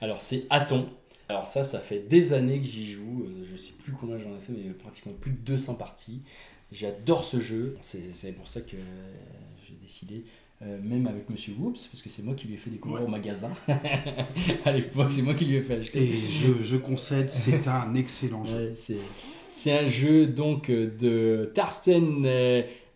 Alors c'est Aton. Alors ça, ça fait des années que j'y joue. Euh, Je sais plus combien j'en ai fait, mais pratiquement plus de 200 parties. J'adore ce jeu. C'est pour ça que euh, j'ai décidé, euh, même avec Monsieur Whoops, parce que c'est moi qui lui ai fait découvrir Ouais. au magasin. à l'époque, c'est moi qui lui ai fait acheter. Et je, je concède, c'est un excellent jeu. Ouais, c'est, un jeu donc de Tarsten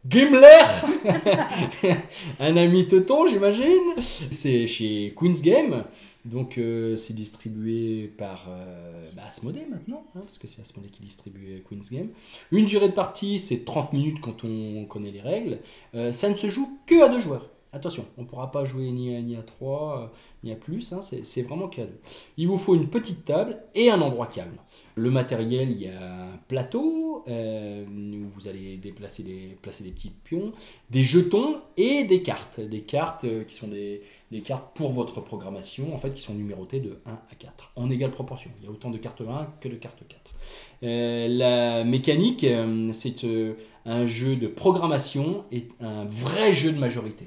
Gimler, un ami teuton j'imagine. C'est chez Queen's Game, donc euh, c'est distribué par euh, bah, maintenant, hein, parce que c'est Asmodee qui distribue Queen's Game. Une durée de partie c'est 30 minutes quand on connaît les règles. Euh, ça ne se joue que à deux joueurs. Attention, on ne pourra pas jouer ni à, ni à 3, ni à plus, hein, c'est vraiment qu'à deux. Il vous faut une petite table et un endroit calme. Le matériel, il y a un plateau euh, où vous allez déplacer des, placer des petits pions, des jetons et des cartes. Des cartes euh, qui sont des, cartes pour votre programmation, en fait, qui sont numérotées de 1 à 4, en égale proportion. Il y a autant de cartes 1 que de cartes 4. Euh, la mécanique, euh, c'est euh, un jeu de programmation et un vrai jeu de majorité.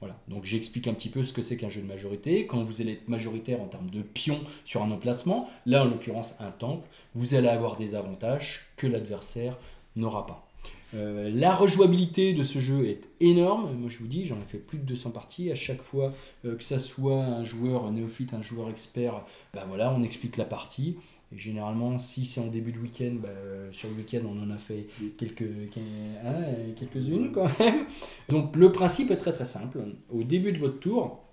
Voilà, donc j'explique un petit peu ce que c'est qu'un jeu de majorité. Quand vous allez être majoritaire en termes de pions sur un emplacement, là en l'occurrence un temple, vous allez avoir des avantages que l'adversaire n'aura pas. Euh, la rejouabilité de ce jeu est énorme. Moi, je vous dis, j'en ai fait plus de 200 parties. À chaque fois euh, que ça soit un joueur néophyte, un joueur expert, bah voilà, on explique la partie. Et généralement, si c'est en début de week-end, bah, euh, sur le week-end, on en a fait quelques, hein, euh, quelques-unes quand même. Donc, le principe est très très simple. Au début de votre tour,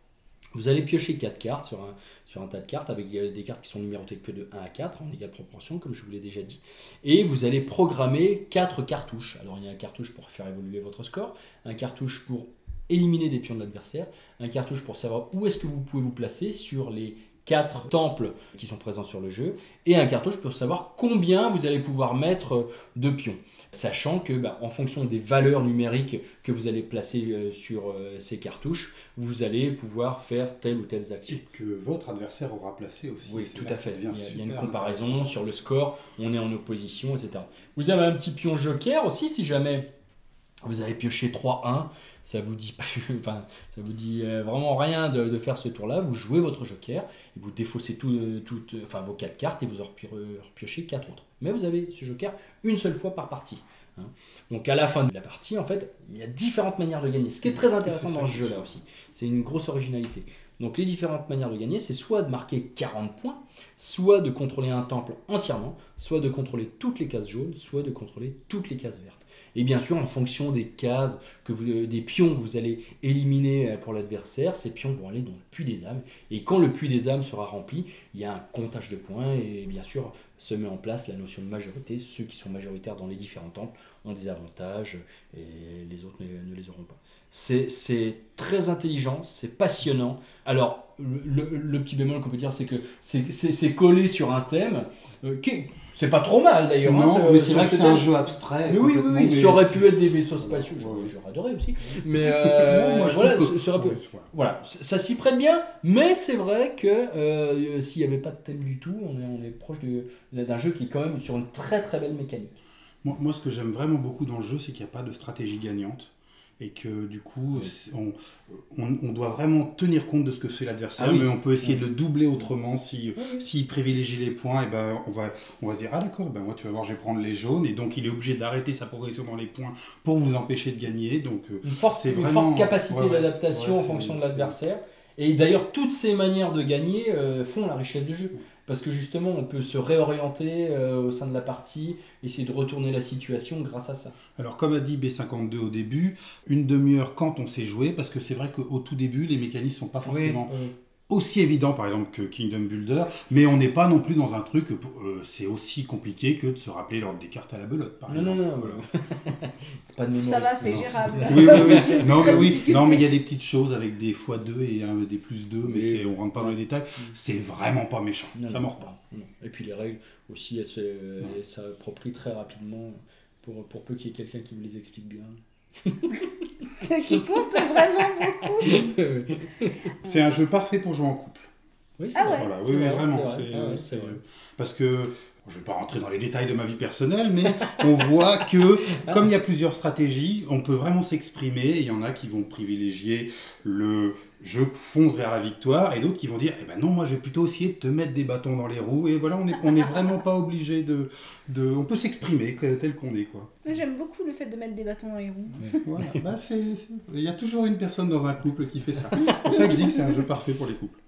vous allez piocher 4 cartes sur un, tas de cartes avec euh, des cartes qui sont numérotées que de 1 à 4 en égale proportion, comme je vous l'ai déjà dit. Et vous allez programmer 4 cartouches. Alors il y a un cartouche pour faire évoluer votre score, un cartouche pour éliminer des pions de l'adversaire, un cartouche pour savoir où est-ce que vous pouvez vous placer sur les 4 temples qui sont présents sur le jeu, et un cartouche pour savoir combien vous allez pouvoir mettre de pions. Sachant que, bah, en fonction des valeurs numériques que vous allez placer euh, sur euh, ces cartouches, vous allez pouvoir faire telle ou telle action. Et que votre adversaire aura placé aussi. Oui, tout à fait. Il y, a, il y a une comparaison sur le score, on est en opposition, etc. Vous avez un petit pion joker aussi, si jamais vous avez pioché 3-1, ça vous dit pas, enfin, ça vous dit euh, vraiment rien de, de faire ce tour-là. Vous jouez votre joker, et vous défaussez tout, euh, toutes, enfin, vos 4 cartes et vous en repio- repiochez 4 autres. Mais vous avez ce joker une seule fois par partie. hein. Donc à la fin de la partie, en fait, il y a différentes manières de gagner. Ce qui est très intéressant dans ce jeu-là aussi. C'est une grosse originalité. Donc les différentes manières de gagner, c'est soit de marquer 40 points, soit de contrôler un temple entièrement, soit de contrôler toutes les cases jaunes, soit de contrôler toutes les cases vertes. Et bien sûr, en fonction des cases, que euh, des pions que vous allez éliminer euh, pour l'adversaire, ces pions vont aller dans le puits des âmes. Et quand le puits des âmes sera rempli, il y a un comptage de points et bien sûr se met en place la notion de majorité. Ceux qui sont majoritaires dans les différents temples ont des avantages et les autres ne, les auront pas. C'est très intelligent, c'est passionnant. Alors, le, le- le petit bémol qu'on peut dire, c'est que c'est collé sur un thème. Euh, qui- c'est pas trop mal d'ailleurs. hein, Non, mais c'est vrai que ce c'est un jeu abstrait. Mais oui, oui, oui, mais ça aurait pu être des vaisseaux spatiaux, j'aurais adoré aussi. Mais euh, Moi, je voilà, que- ça pu- voilà. s'y prête bien, mais c'est vrai que euh, s'il n'y avait pas de thème du tout, on est, on est proche de- d'un jeu qui est quand même sur une très très belle mécanique. Moi, moi, ce que j'aime vraiment beaucoup dans le jeu, c'est qu'il n'y a pas de stratégie gagnante. Et que du coup, Oui. on, on, on doit vraiment tenir compte de ce que fait l'adversaire, Ah oui. mais on peut essayer Oui. de le doubler autrement. Si, Oui, oui. S'il privilégie les points, et ben, on, va, on va se dire Ah d'accord, ben moi tu vas voir, je vais prendre les jaunes. Et donc il est obligé d'arrêter sa progression dans les points pour vous empêcher de gagner. Donc euh, Une, force, C'est une vraiment- forte capacité ouais, ouais. d'adaptation Ouais, en fonction de l'adversaire. Et d'ailleurs, toutes ces manières de gagner euh, font la richesse du jeu. Parce que justement, on peut se réorienter euh, au sein de la partie, essayer de retourner la situation grâce à ça. Alors, comme a dit B52 au début, une demi-heure quand on sait jouer, parce que c'est vrai qu'au tout début, les mécanismes sont pas forcément Oui. Aussi évidents, par exemple, que Kingdom Builder, mais on n'est pas non plus dans un truc, euh, c'est aussi compliqué que de se rappeler l'ordre des cartes à la belote, par Non, non, exemple. non, Voilà. pas de mémoire. Ça va, c'est Non. gérable. Oui, oui, oui. Non, mais oui. Non, mais il y a des petites choses avec des x2 et un- des plus 2, mais c'est- on rentre pas dans les détails. C'est vraiment pas méchant. Non, ça non, mord pas. non. Et puis les règles aussi, elles s'approprient très rapidement pour, pour peu qu'il y ait quelqu'un qui vous les explique bien. Ce qui compte vraiment beaucoup. C'est un jeu parfait pour jouer en couple. Oui, c'est Ah vrai. ouais. Voilà, oui, oui, vrai, vraiment. c'est vrai. c'est- Ah vrai. Parce que, je ne vais pas rentrer dans les détails de ma vie personnelle, mais on voit que, comme il y a plusieurs stratégies, on peut vraiment s'exprimer. Il y en a qui vont privilégier le je fonce vers la victoire, et d'autres qui vont dire, eh ben non, moi je vais plutôt essayer de te mettre des bâtons dans les roues. Et voilà, on n'est on est vraiment pas obligé de, de... On peut s'exprimer tel qu'on est, quoi. J'aime beaucoup le fait de mettre des bâtons dans les roues. Voilà. Bah, Il y a toujours une personne dans un couple qui fait ça. C'est pour ça que je dis que c'est un jeu parfait pour les couples.